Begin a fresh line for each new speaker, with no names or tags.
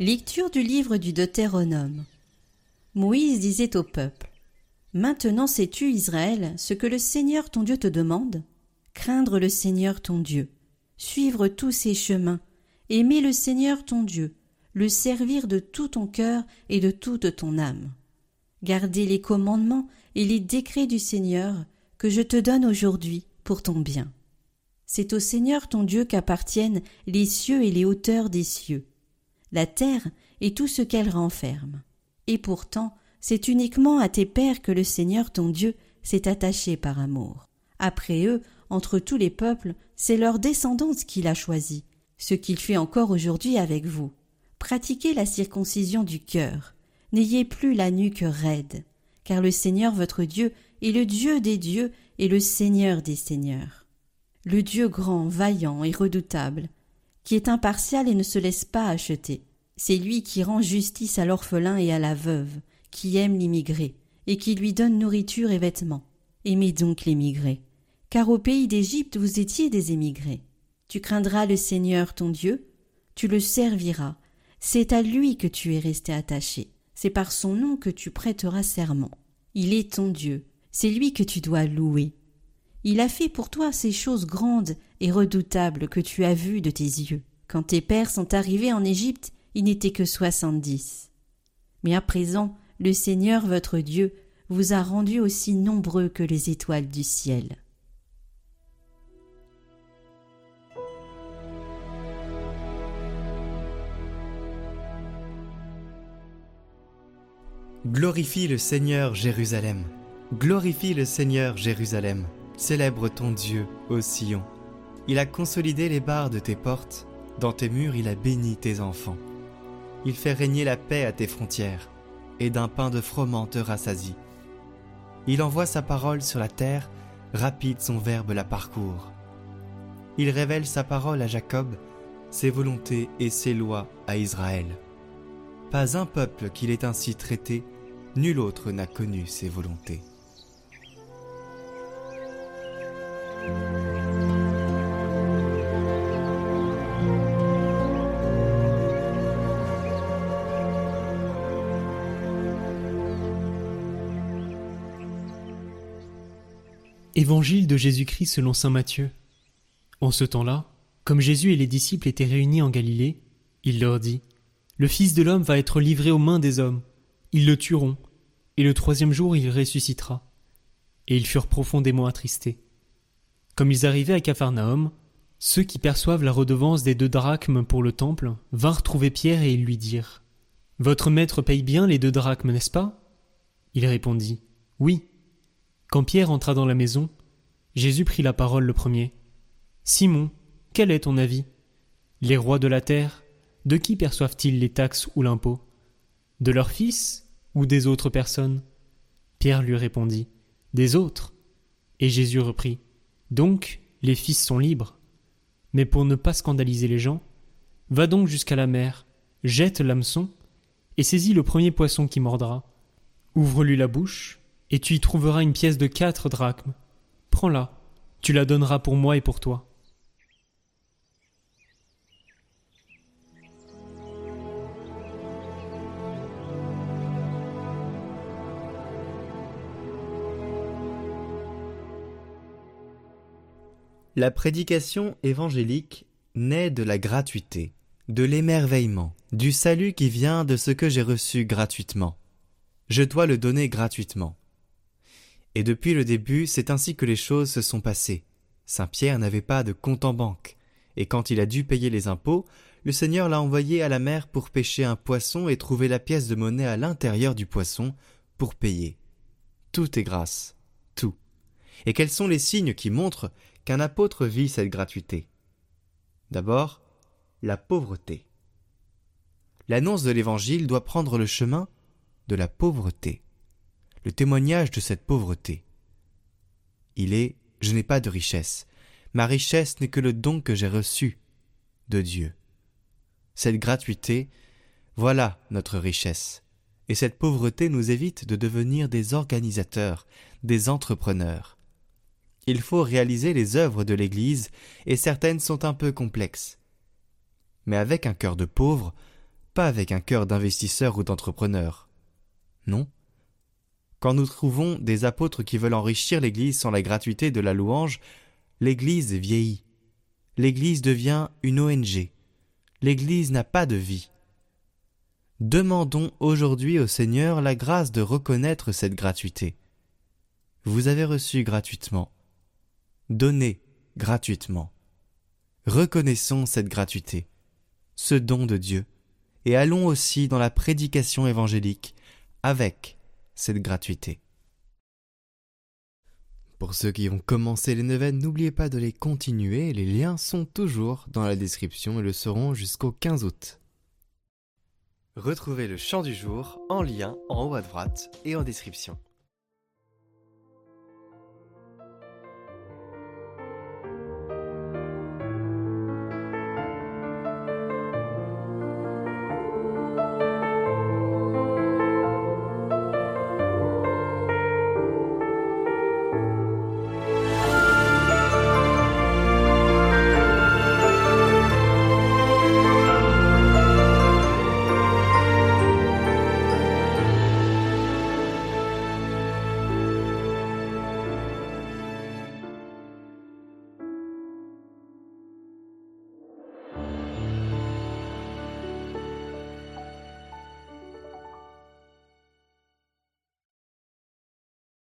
Lecture du livre du Deutéronome. Moïse disait au peuple Maintenant sais-tu, Israël, ce que le Seigneur ton Dieu te demande? Craindre le Seigneur ton Dieu, suivre tous ses chemins, aimer le Seigneur ton Dieu, le servir de tout ton cœur et de toute ton âme. Garder les commandements et les décrets du Seigneur que je te donne aujourd'hui pour ton bien. C'est au Seigneur ton Dieu qu'appartiennent les cieux et les hauteurs des cieux, la terre et tout ce qu'elle renferme. Et pourtant, c'est uniquement à tes pères que le Seigneur ton Dieu s'est attaché par amour. Après eux, entre tous les peuples, c'est leur descendance qu'il a choisie, ce qu'il fait encore aujourd'hui avec vous. Pratiquez la circoncision du cœur. N'ayez plus la nuque raide, car le Seigneur votre Dieu est le Dieu des dieux et le Seigneur des seigneurs. Le Dieu grand, vaillant et redoutable, qui est impartial et ne se laisse pas acheter. C'est lui qui rend justice à l'orphelin et à la veuve, qui aime l'immigré, et qui lui donne nourriture et vêtements. Aimez donc l'émigré, car au pays d'Égypte vous étiez des émigrés. Tu craindras le Seigneur ton Dieu, tu le serviras, c'est à lui que tu es resté attaché, c'est par son nom que tu prêteras serment. Il est ton Dieu, c'est lui que tu dois louer. Il a fait pour toi ces choses grandes et redoutables que tu as vues de tes yeux. Quand tes pères sont arrivés en Égypte, ils n'étaient que soixante-dix. Mais à présent, le Seigneur votre Dieu vous a rendus aussi nombreux que les étoiles du ciel.
Glorifie le Seigneur Jérusalem. Glorifie le Seigneur Jérusalem. Célèbre ton Dieu, ô Sion. Il a consolidé les barres de tes portes, dans tes murs il a béni tes enfants. Il fait régner la paix à tes frontières, et d'un pain de froment te rassasie. Il envoie sa parole sur la terre, rapide son verbe la parcourt. Il révèle sa parole à Jacob, ses volontés et ses lois à Israël. Pas un peuple qu'il ait ainsi traité, nul autre n'a connu ses volontés.
Évangile de Jésus-Christ selon saint Matthieu. En ce temps-là, comme Jésus et les disciples étaient réunis en Galilée, il leur dit Le Fils de l'homme va être livré aux mains des hommes. Ils le tueront, et le troisième jour il ressuscitera. Et ils furent profondément attristés. Comme ils arrivaient à Capharnaüm, ceux qui perçoivent la redevance des deux drachmes pour le temple vinrent trouver Pierre et ils lui dirent Votre maître paye bien les deux drachmes, n'est-ce pas? Il répondit Oui. Quand Pierre entra dans la maison, Jésus prit la parole le premier. Simon, quel est ton avis? Les rois de la terre, de qui perçoivent-ils les taxes ou l'impôt? De leurs fils ou des autres personnes? Pierre lui répondit Des autres. Et Jésus reprit Donc, les fils sont libres. Mais pour ne pas scandaliser les gens, va donc jusqu'à la mer, jette l'hameçon, et saisis le premier poisson qui mordra. Ouvre-lui la bouche, et tu y trouveras une pièce de quatre drachmes. Prends-la, tu la donneras pour moi et pour toi.
La prédication évangélique naît de la gratuité, de l'émerveillement, du salut qui vient de ce que j'ai reçu gratuitement. Je dois le donner gratuitement. Et depuis le début, c'est ainsi que les choses se sont passées. Saint Pierre n'avait pas de compte en banque, et quand il a dû payer les impôts, le Seigneur l'a envoyé à la mer pour pêcher un poisson et trouver la pièce de monnaie à l'intérieur du poisson pour payer. Tout est grâce, tout. Et quels sont les signes qui montrent qu'un apôtre vit cette gratuité? D'abord, la pauvreté. L'annonce de l'Évangile doit prendre le chemin de la pauvreté le témoignage de cette pauvreté. Il est Je n'ai pas de richesse. Ma richesse n'est que le don que j'ai reçu de Dieu. Cette gratuité, voilà notre richesse. Et cette pauvreté nous évite de devenir des organisateurs, des entrepreneurs. Il faut réaliser les œuvres de l'Église, et certaines sont un peu complexes. Mais avec un cœur de pauvre, pas avec un cœur d'investisseur ou d'entrepreneur. Non. Quand nous trouvons des apôtres qui veulent enrichir l'Église sans la gratuité de la louange, l'Église vieillit. L'Église devient une ONG. L'Église n'a pas de vie. Demandons aujourd'hui au Seigneur la grâce de reconnaître cette gratuité. Vous avez reçu gratuitement. Donnez gratuitement. Reconnaissons cette gratuité, ce don de Dieu, et allons aussi dans la prédication évangélique avec cette gratuité. Pour ceux qui ont commencé les neuvaines, n'oubliez pas de les continuer, les liens sont toujours dans la description et le seront jusqu'au 15 août. Retrouvez le chant du jour en lien en haut à droite et en description.